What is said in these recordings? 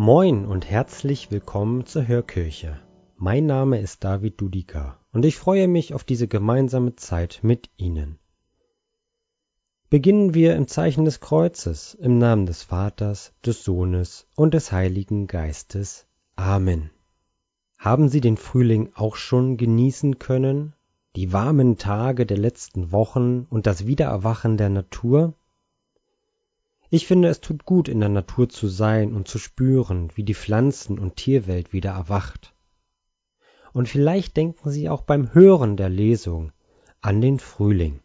Moin und herzlich willkommen zur Hörkirche. Mein Name ist David Dudika und ich freue mich auf diese gemeinsame Zeit mit Ihnen. Beginnen wir im Zeichen des Kreuzes, im Namen des Vaters, des Sohnes und des Heiligen Geistes. Amen. Haben Sie den Frühling auch schon genießen können? Die warmen Tage der letzten Wochen und das Wiedererwachen der Natur? Ich finde, es tut gut, in der Natur zu sein und zu spüren, wie die Pflanzen- und Tierwelt wieder erwacht. Und vielleicht denken Sie auch beim Hören der Lesung an den Frühling.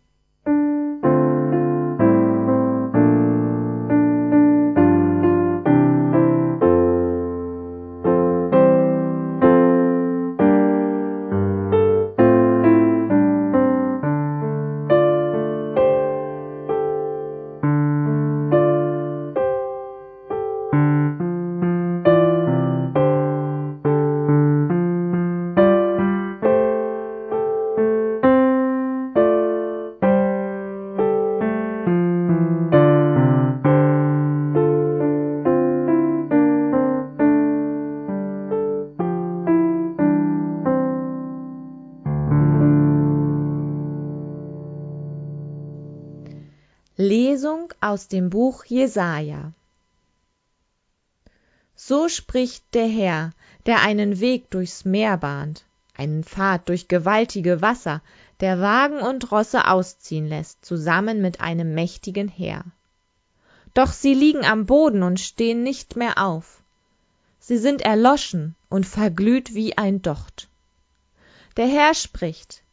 Aus dem Buch Jesaja. So spricht der Herr, der einen Weg durchs Meer bahnt, einen Pfad durch gewaltige Wasser, der Wagen und Rosse ausziehen lässt, zusammen mit einem mächtigen Heer. Doch sie liegen am Boden und stehen nicht mehr auf. Sie sind erloschen und verglüht wie ein Docht. Der Herr spricht,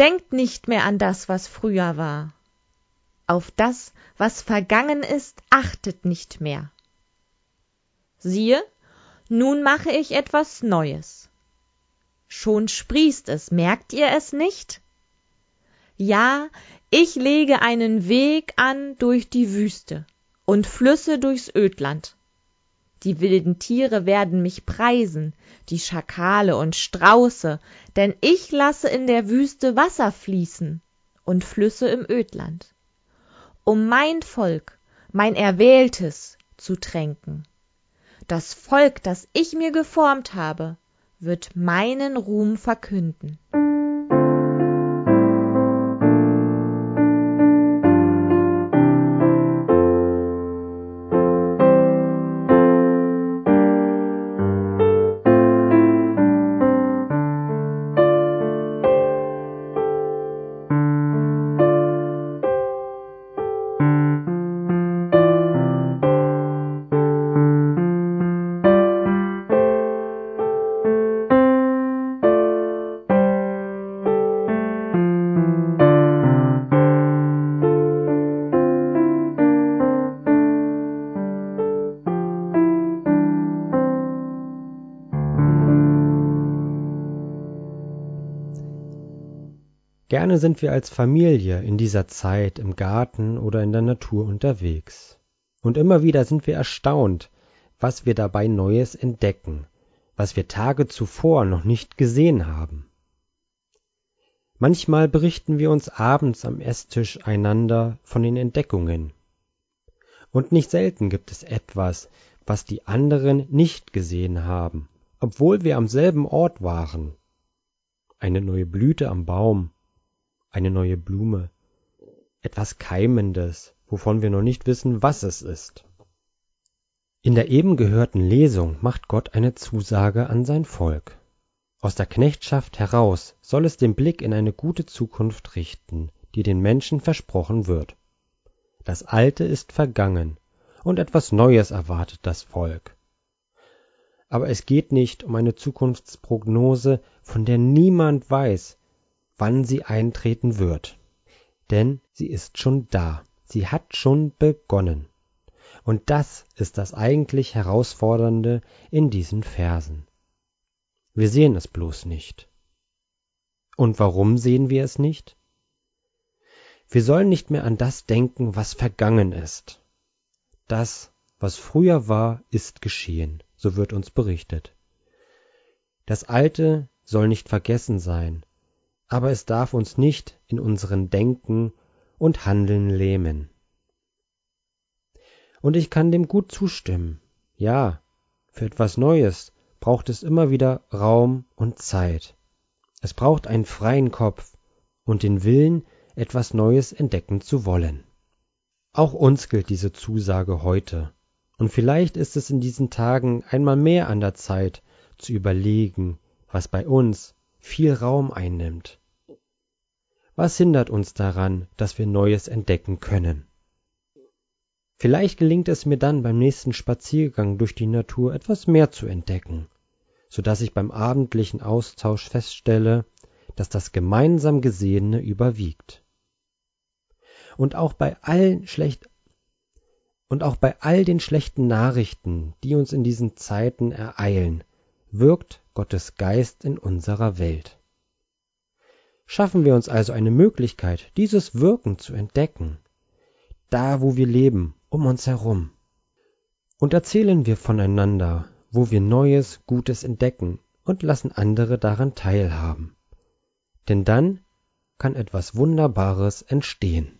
Denkt nicht mehr an das, was früher war auf das, was vergangen ist, achtet nicht mehr. Siehe, nun mache ich etwas Neues. Schon sprießt es, merkt ihr es nicht? Ja, ich lege einen Weg an durch die Wüste und Flüsse durchs Ödland. Die wilden Tiere werden mich preisen, die Schakale und Strauße, denn ich lasse in der Wüste Wasser fließen und Flüsse im Ödland um mein Volk, mein Erwähltes, zu tränken. Das Volk, das ich mir geformt habe, wird meinen Ruhm verkünden. Gerne sind wir als Familie in dieser Zeit im Garten oder in der Natur unterwegs. Und immer wieder sind wir erstaunt, was wir dabei Neues entdecken, was wir Tage zuvor noch nicht gesehen haben. Manchmal berichten wir uns abends am Esstisch einander von den Entdeckungen. Und nicht selten gibt es etwas, was die anderen nicht gesehen haben, obwohl wir am selben Ort waren. Eine neue Blüte am Baum, eine neue Blume, etwas Keimendes, wovon wir noch nicht wissen, was es ist. In der eben gehörten Lesung macht Gott eine Zusage an sein Volk. Aus der Knechtschaft heraus soll es den Blick in eine gute Zukunft richten, die den Menschen versprochen wird. Das Alte ist vergangen, und etwas Neues erwartet das Volk. Aber es geht nicht um eine Zukunftsprognose, von der niemand weiß, wann sie eintreten wird. Denn sie ist schon da, sie hat schon begonnen. Und das ist das eigentlich Herausfordernde in diesen Versen. Wir sehen es bloß nicht. Und warum sehen wir es nicht? Wir sollen nicht mehr an das denken, was vergangen ist. Das, was früher war, ist geschehen, so wird uns berichtet. Das Alte soll nicht vergessen sein, aber es darf uns nicht in unseren Denken und Handeln lähmen. Und ich kann dem gut zustimmen. Ja, für etwas Neues braucht es immer wieder Raum und Zeit. Es braucht einen freien Kopf und den Willen, etwas Neues entdecken zu wollen. Auch uns gilt diese Zusage heute, und vielleicht ist es in diesen Tagen einmal mehr an der Zeit, zu überlegen, was bei uns viel Raum einnimmt. Was hindert uns daran, dass wir Neues entdecken können? Vielleicht gelingt es mir dann beim nächsten Spaziergang durch die Natur etwas mehr zu entdecken, so dass ich beim abendlichen Austausch feststelle, dass das gemeinsam Gesehene überwiegt. Und auch bei allen schlecht und auch bei all den schlechten Nachrichten, die uns in diesen Zeiten ereilen, wirkt Gottes Geist in unserer Welt. Schaffen wir uns also eine Möglichkeit, dieses Wirken zu entdecken, da wo wir leben um uns herum. Und erzählen wir voneinander, wo wir Neues, Gutes entdecken und lassen andere daran teilhaben. Denn dann kann etwas Wunderbares entstehen.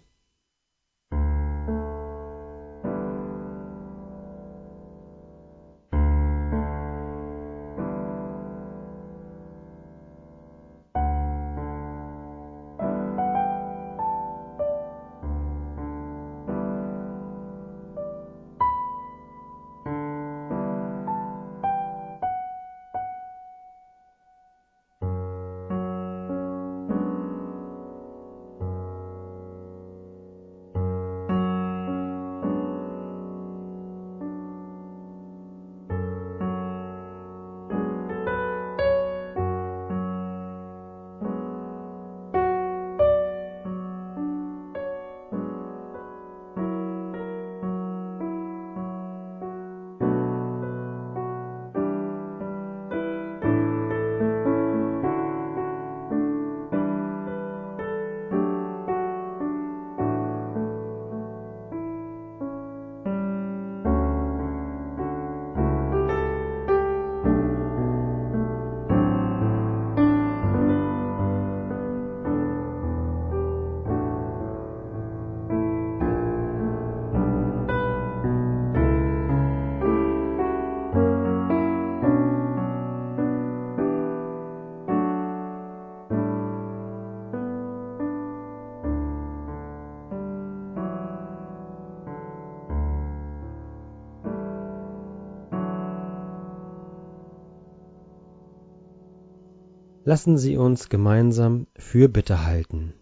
Lassen Sie uns gemeinsam Fürbitte halten.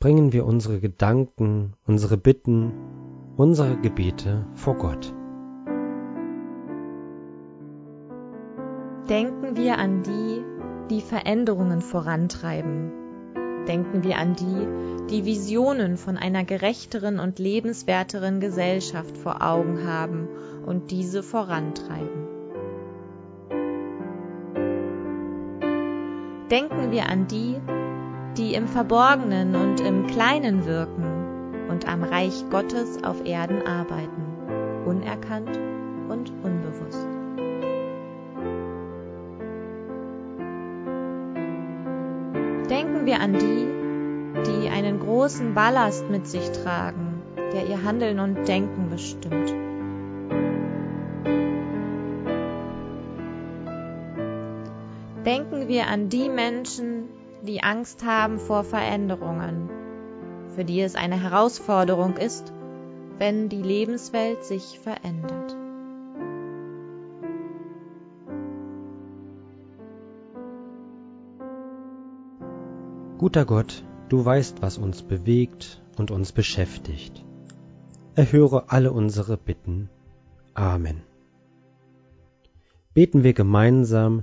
Bringen wir unsere Gedanken, unsere Bitten, unsere Gebete vor Gott. Denken wir an die, die Veränderungen vorantreiben. Denken wir an die, die Visionen von einer gerechteren und lebenswerteren Gesellschaft vor Augen haben und diese vorantreiben. Denken wir an die, die im Verborgenen und im Kleinen wirken und am Reich Gottes auf Erden arbeiten, unerkannt und unbewusst. Denken wir an die, die einen großen Ballast mit sich tragen, der ihr Handeln und Denken bestimmt. Wir an die Menschen, die Angst haben vor Veränderungen, für die es eine Herausforderung ist, wenn die Lebenswelt sich verändert. Guter Gott, du weißt, was uns bewegt und uns beschäftigt. Erhöre alle unsere Bitten. Amen. Beten wir gemeinsam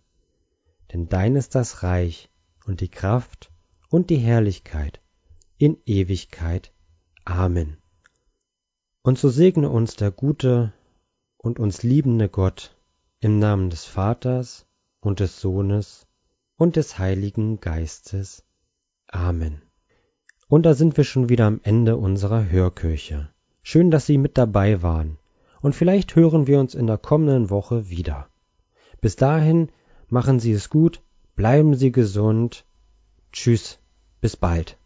denn dein ist das Reich und die Kraft und die Herrlichkeit in Ewigkeit. Amen. Und so segne uns der gute und uns liebende Gott, im Namen des Vaters und des Sohnes und des Heiligen Geistes. Amen. Und da sind wir schon wieder am Ende unserer Hörkirche. Schön, dass Sie mit dabei waren. Und vielleicht hören wir uns in der kommenden Woche wieder. Bis dahin machen Sie es gut, bleiben Sie gesund. Tschüss, bis bald.